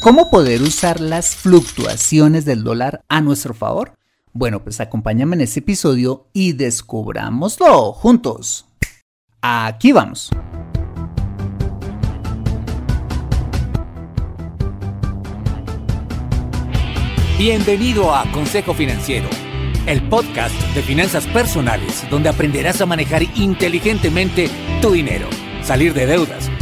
¿Cómo poder usar las fluctuaciones del dólar a nuestro favor? Bueno, pues acompáñame en este episodio y descubrámoslo juntos. Aquí vamos. Bienvenido a Consejo Financiero, el podcast de finanzas personales donde aprenderás a manejar inteligentemente tu dinero, salir de deudas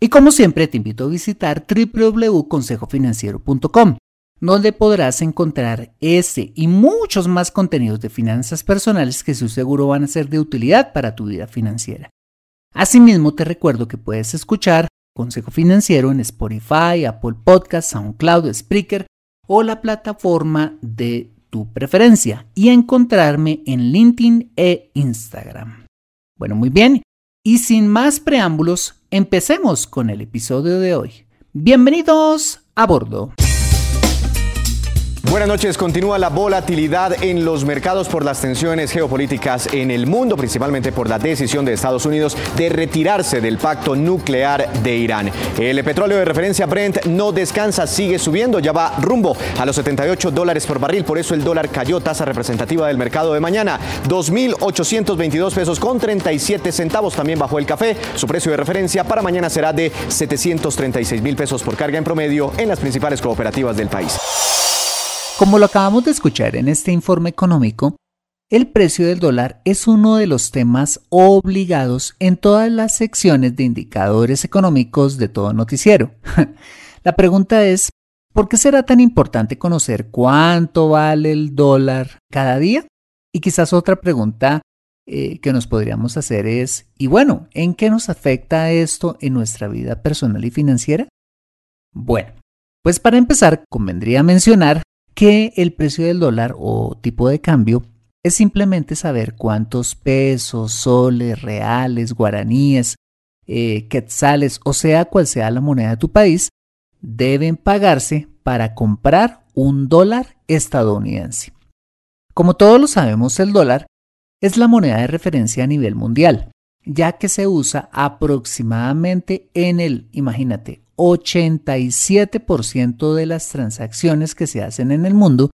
Y como siempre te invito a visitar www.consejofinanciero.com, donde podrás encontrar ese y muchos más contenidos de finanzas personales que seguro van a ser de utilidad para tu vida financiera. Asimismo, te recuerdo que puedes escuchar Consejo Financiero en Spotify, Apple Podcasts, SoundCloud, Spreaker o la plataforma de tu preferencia y encontrarme en LinkedIn e Instagram. Bueno, muy bien. Y sin más preámbulos, empecemos con el episodio de hoy. Bienvenidos a bordo. Buenas noches. Continúa la volatilidad en los mercados por las tensiones geopolíticas en el mundo, principalmente por la decisión de Estados Unidos de retirarse del pacto nuclear de Irán. El petróleo de referencia Brent no descansa, sigue subiendo, ya va rumbo a los 78 dólares por barril, por eso el dólar cayó, tasa representativa del mercado de mañana, 2.822 pesos con 37 centavos. También bajó el café, su precio de referencia para mañana será de 736 mil pesos por carga en promedio en las principales cooperativas del país. Como lo acabamos de escuchar en este informe económico, el precio del dólar es uno de los temas obligados en todas las secciones de indicadores económicos de todo noticiero. La pregunta es, ¿por qué será tan importante conocer cuánto vale el dólar cada día? Y quizás otra pregunta eh, que nos podríamos hacer es, ¿y bueno, en qué nos afecta esto en nuestra vida personal y financiera? Bueno, pues para empezar, convendría mencionar que el precio del dólar o tipo de cambio es simplemente saber cuántos pesos, soles, reales, guaraníes, eh, quetzales o sea cual sea la moneda de tu país, deben pagarse para comprar un dólar estadounidense. Como todos lo sabemos, el dólar es la moneda de referencia a nivel mundial, ya que se usa aproximadamente en el, imagínate, 87% de las transacciones que se hacen en el mundo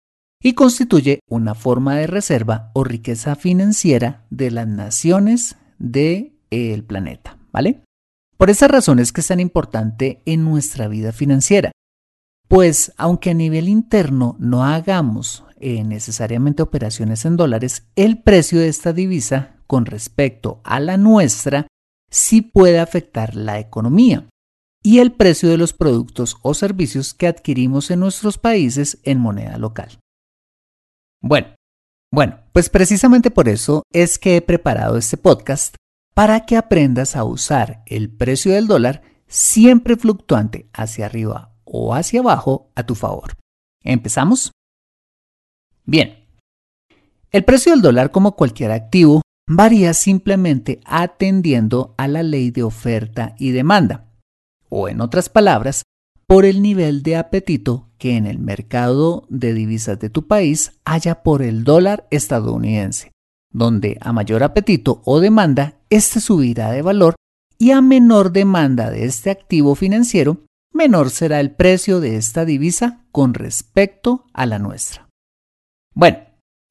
y constituye una forma de reserva o riqueza financiera de las naciones del planeta, ¿vale? Por esas razones que es tan importante en nuestra vida financiera. Pues aunque a nivel interno no hagamos eh, necesariamente operaciones en dólares, el precio de esta divisa con respecto a la nuestra sí puede afectar la economía y el precio de los productos o servicios que adquirimos en nuestros países en moneda local. Bueno, bueno, pues precisamente por eso es que he preparado este podcast para que aprendas a usar el precio del dólar siempre fluctuante hacia arriba o hacia abajo a tu favor. ¿Empezamos? Bien. El precio del dólar como cualquier activo varía simplemente atendiendo a la ley de oferta y demanda o en otras palabras, por el nivel de apetito que en el mercado de divisas de tu país haya por el dólar estadounidense. donde a mayor apetito o demanda, este subirá de valor y a menor demanda de este activo financiero, menor será el precio de esta divisa con respecto a la nuestra. Bueno,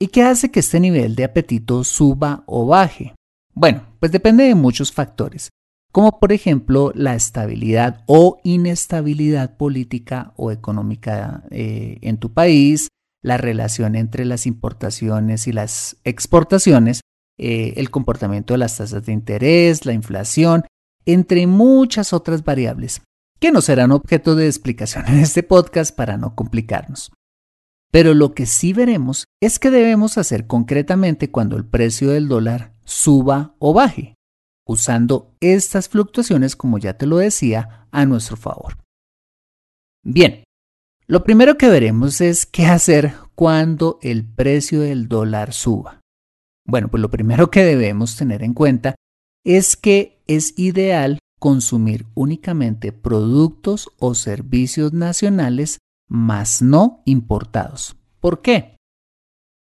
¿y qué hace que este nivel de apetito suba o baje? Bueno, pues depende de muchos factores, como por ejemplo la estabilidad o inestabilidad política o económica eh, en tu país, la relación entre las importaciones y las exportaciones, eh, el comportamiento de las tasas de interés, la inflación, entre muchas otras variables, que no serán objeto de explicación en este podcast para no complicarnos. Pero lo que sí veremos es qué debemos hacer concretamente cuando el precio del dólar suba o baje, usando estas fluctuaciones, como ya te lo decía, a nuestro favor. Bien, lo primero que veremos es qué hacer cuando el precio del dólar suba. Bueno, pues lo primero que debemos tener en cuenta es que es ideal consumir únicamente productos o servicios nacionales, más no importados. ¿Por qué?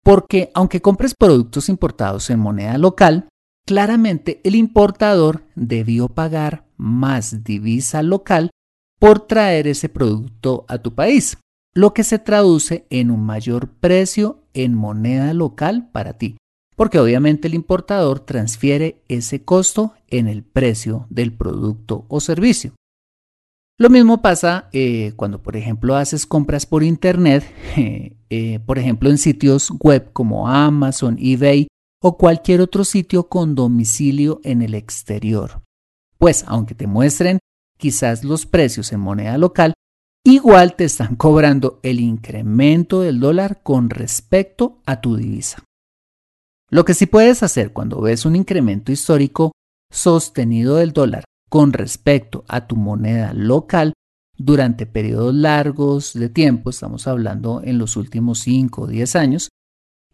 Porque aunque compres productos importados en moneda local, claramente el importador debió pagar más divisa local por traer ese producto a tu país, lo que se traduce en un mayor precio en moneda local para ti, porque obviamente el importador transfiere ese costo en el precio del producto o servicio. Lo mismo pasa eh, cuando, por ejemplo, haces compras por Internet, eh, por ejemplo, en sitios web como Amazon, eBay o cualquier otro sitio con domicilio en el exterior. Pues, aunque te muestren quizás los precios en moneda local, igual te están cobrando el incremento del dólar con respecto a tu divisa. Lo que sí puedes hacer cuando ves un incremento histórico sostenido del dólar con respecto a tu moneda local durante periodos largos de tiempo, estamos hablando en los últimos 5 o 10 años,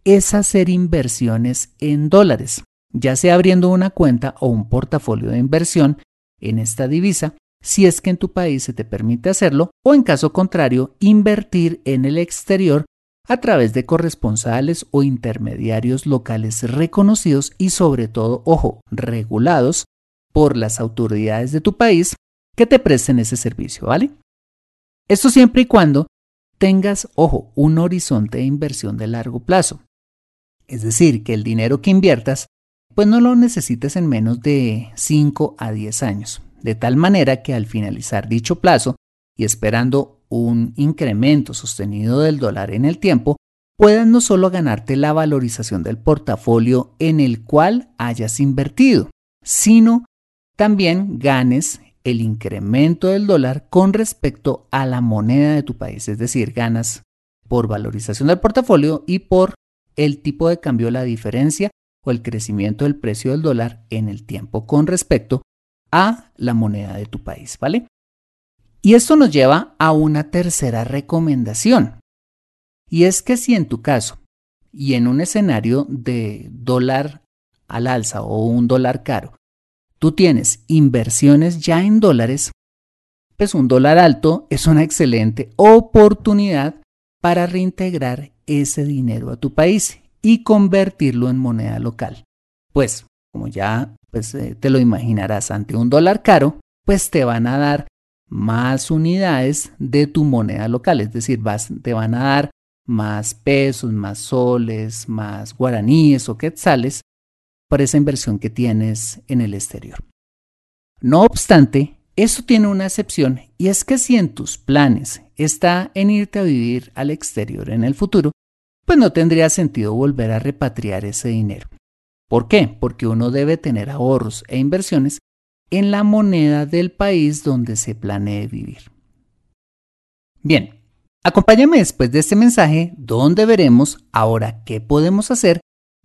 es hacer inversiones en dólares, ya sea abriendo una cuenta o un portafolio de inversión en esta divisa si es que en tu país se te permite hacerlo, o en caso contrario, invertir en el exterior a través de corresponsales o intermediarios locales reconocidos y sobre todo, ojo, regulados por las autoridades de tu país que te presten ese servicio, ¿vale? Esto siempre y cuando tengas, ojo, un horizonte de inversión de largo plazo. Es decir, que el dinero que inviertas, pues no lo necesites en menos de 5 a 10 años de tal manera que al finalizar dicho plazo y esperando un incremento sostenido del dólar en el tiempo, puedas no solo ganarte la valorización del portafolio en el cual hayas invertido, sino también ganes el incremento del dólar con respecto a la moneda de tu país, es decir, ganas por valorización del portafolio y por el tipo de cambio, la diferencia o el crecimiento del precio del dólar en el tiempo con respecto a la moneda de tu país, ¿vale? Y esto nos lleva a una tercera recomendación. Y es que si en tu caso y en un escenario de dólar al alza o un dólar caro, tú tienes inversiones ya en dólares, pues un dólar alto es una excelente oportunidad para reintegrar ese dinero a tu país y convertirlo en moneda local. Pues, como ya pues eh, te lo imaginarás, ante un dólar caro, pues te van a dar más unidades de tu moneda local, es decir, vas, te van a dar más pesos, más soles, más guaraníes o quetzales por esa inversión que tienes en el exterior. No obstante, eso tiene una excepción y es que si en tus planes está en irte a vivir al exterior en el futuro, pues no tendría sentido volver a repatriar ese dinero. ¿Por qué? Porque uno debe tener ahorros e inversiones en la moneda del país donde se planee vivir. Bien, acompáñame después de este mensaje donde veremos ahora qué podemos hacer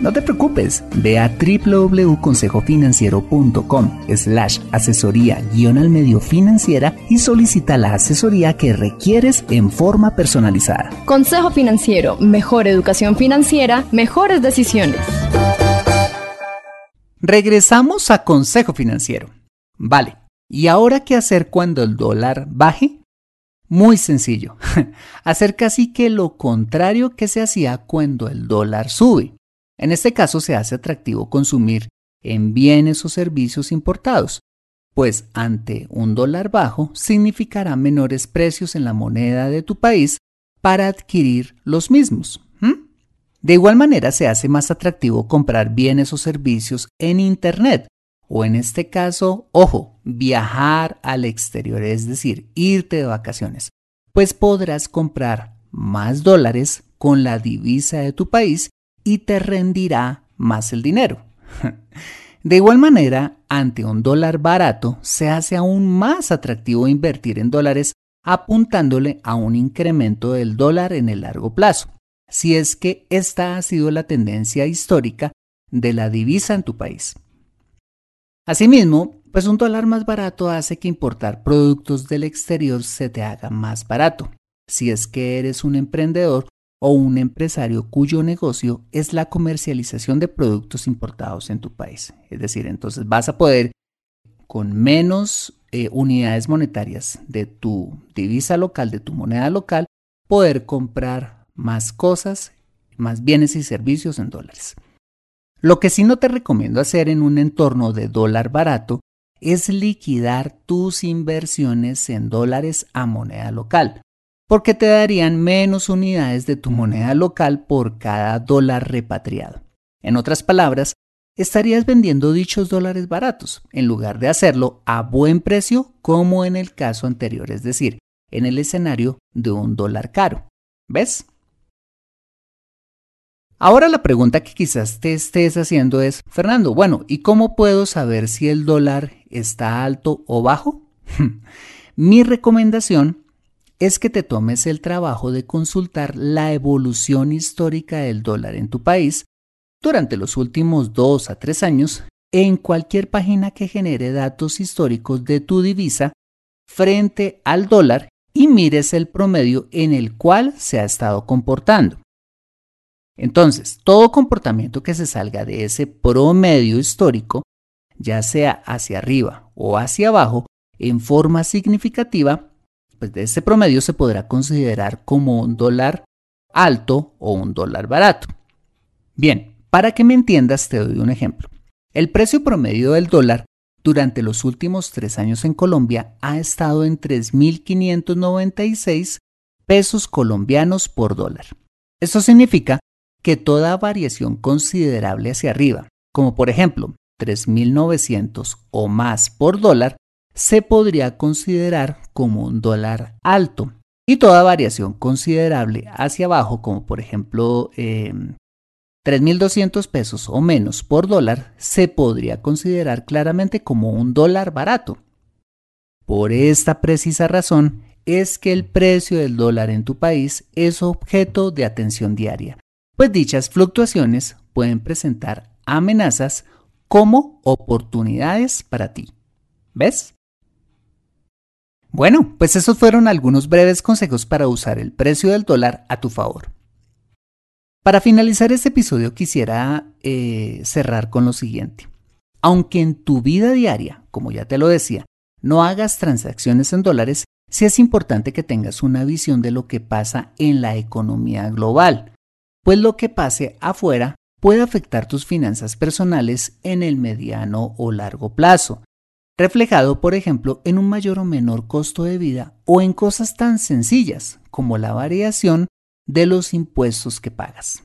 No te preocupes, ve a www.consejofinanciero.com slash asesoría guion al medio financiera y solicita la asesoría que requieres en forma personalizada. Consejo Financiero, mejor educación financiera, mejores decisiones. Regresamos a Consejo Financiero. Vale, ¿y ahora qué hacer cuando el dólar baje? Muy sencillo, hacer casi que lo contrario que se hacía cuando el dólar sube. En este caso se hace atractivo consumir en bienes o servicios importados, pues ante un dólar bajo significará menores precios en la moneda de tu país para adquirir los mismos. De igual manera se hace más atractivo comprar bienes o servicios en Internet, o en este caso, ojo, viajar al exterior, es decir, irte de vacaciones, pues podrás comprar más dólares con la divisa de tu país y te rendirá más el dinero. De igual manera, ante un dólar barato, se hace aún más atractivo invertir en dólares apuntándole a un incremento del dólar en el largo plazo, si es que esta ha sido la tendencia histórica de la divisa en tu país. Asimismo, pues un dólar más barato hace que importar productos del exterior se te haga más barato, si es que eres un emprendedor o un empresario cuyo negocio es la comercialización de productos importados en tu país. Es decir, entonces vas a poder con menos eh, unidades monetarias de tu divisa local, de tu moneda local, poder comprar más cosas, más bienes y servicios en dólares. Lo que sí no te recomiendo hacer en un entorno de dólar barato es liquidar tus inversiones en dólares a moneda local porque te darían menos unidades de tu moneda local por cada dólar repatriado. En otras palabras, estarías vendiendo dichos dólares baratos, en lugar de hacerlo a buen precio como en el caso anterior, es decir, en el escenario de un dólar caro. ¿Ves? Ahora la pregunta que quizás te estés haciendo es, Fernando, bueno, ¿y cómo puedo saber si el dólar está alto o bajo? Mi recomendación es que te tomes el trabajo de consultar la evolución histórica del dólar en tu país durante los últimos dos a tres años en cualquier página que genere datos históricos de tu divisa frente al dólar y mires el promedio en el cual se ha estado comportando. Entonces, todo comportamiento que se salga de ese promedio histórico, ya sea hacia arriba o hacia abajo, en forma significativa, pues de ese promedio se podrá considerar como un dólar alto o un dólar barato. Bien, para que me entiendas te doy un ejemplo. El precio promedio del dólar durante los últimos tres años en Colombia ha estado en 3.596 pesos colombianos por dólar. Esto significa que toda variación considerable hacia arriba, como por ejemplo 3.900 o más por dólar, se podría considerar como un dólar alto. Y toda variación considerable hacia abajo, como por ejemplo 3.200 em, pesos o menos por dólar, se podría considerar claramente como un dólar barato. Por esta precisa razón es que el precio del dólar en tu país es objeto de atención diaria, pues dichas fluctuaciones pueden presentar amenazas como oportunidades para ti. ¿Ves? Bueno, pues esos fueron algunos breves consejos para usar el precio del dólar a tu favor. Para finalizar este episodio quisiera eh, cerrar con lo siguiente. Aunque en tu vida diaria, como ya te lo decía, no hagas transacciones en dólares, sí es importante que tengas una visión de lo que pasa en la economía global, pues lo que pase afuera puede afectar tus finanzas personales en el mediano o largo plazo, reflejado por ejemplo en un mayor o menor costo de vida o en cosas tan sencillas como la variación de los impuestos que pagas.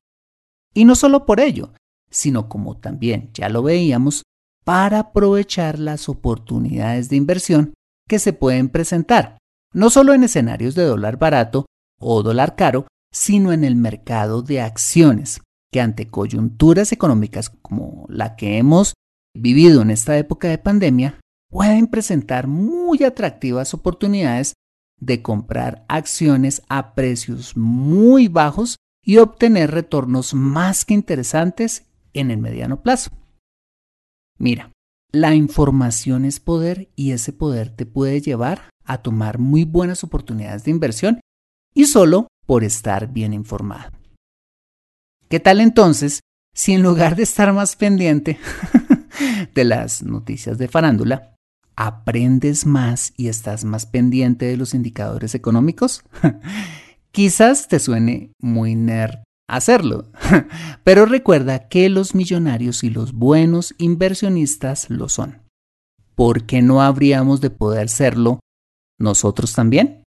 Y no solo por ello, sino como también ya lo veíamos, para aprovechar las oportunidades de inversión que se pueden presentar, no solo en escenarios de dólar barato o dólar caro, sino en el mercado de acciones, que ante coyunturas económicas como la que hemos vivido en esta época de pandemia, pueden presentar muy atractivas oportunidades de comprar acciones a precios muy bajos y obtener retornos más que interesantes en el mediano plazo. Mira, la información es poder y ese poder te puede llevar a tomar muy buenas oportunidades de inversión y solo por estar bien informado. ¿Qué tal entonces si en lugar de estar más pendiente de las noticias de farándula, aprendes más y estás más pendiente de los indicadores económicos? Quizás te suene muy nerd hacerlo, pero recuerda que los millonarios y los buenos inversionistas lo son. ¿Por qué no habríamos de poder serlo nosotros también?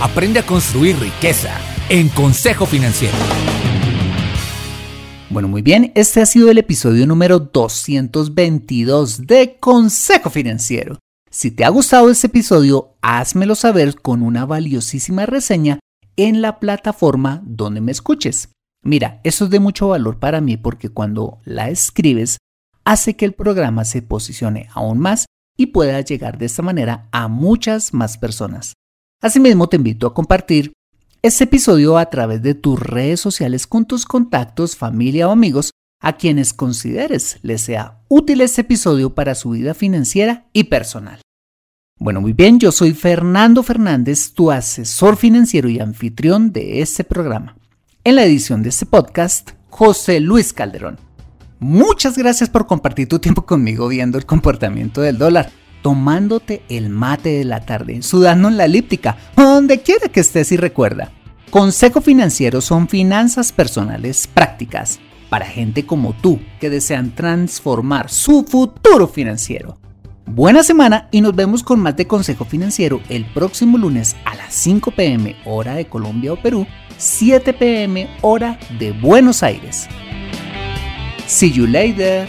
Aprende a construir riqueza en Consejo Financiero. Bueno, muy bien, este ha sido el episodio número 222 de Consejo Financiero. Si te ha gustado este episodio, házmelo saber con una valiosísima reseña en la plataforma donde me escuches. Mira, eso es de mucho valor para mí porque cuando la escribes hace que el programa se posicione aún más y pueda llegar de esta manera a muchas más personas. Asimismo, te invito a compartir este episodio a través de tus redes sociales con tus contactos, familia o amigos a quienes consideres les sea útil este episodio para su vida financiera y personal. Bueno, muy bien, yo soy Fernando Fernández, tu asesor financiero y anfitrión de este programa. En la edición de este podcast, José Luis Calderón. Muchas gracias por compartir tu tiempo conmigo viendo el comportamiento del dólar, tomándote el mate de la tarde, sudando en la elíptica, donde quiera que estés y recuerda. Consejo Financiero son finanzas personales prácticas para gente como tú que desean transformar su futuro financiero. Buena semana y nos vemos con más de Consejo Financiero el próximo lunes a las 5 pm hora de Colombia o Perú, 7 pm hora de Buenos Aires. See you later.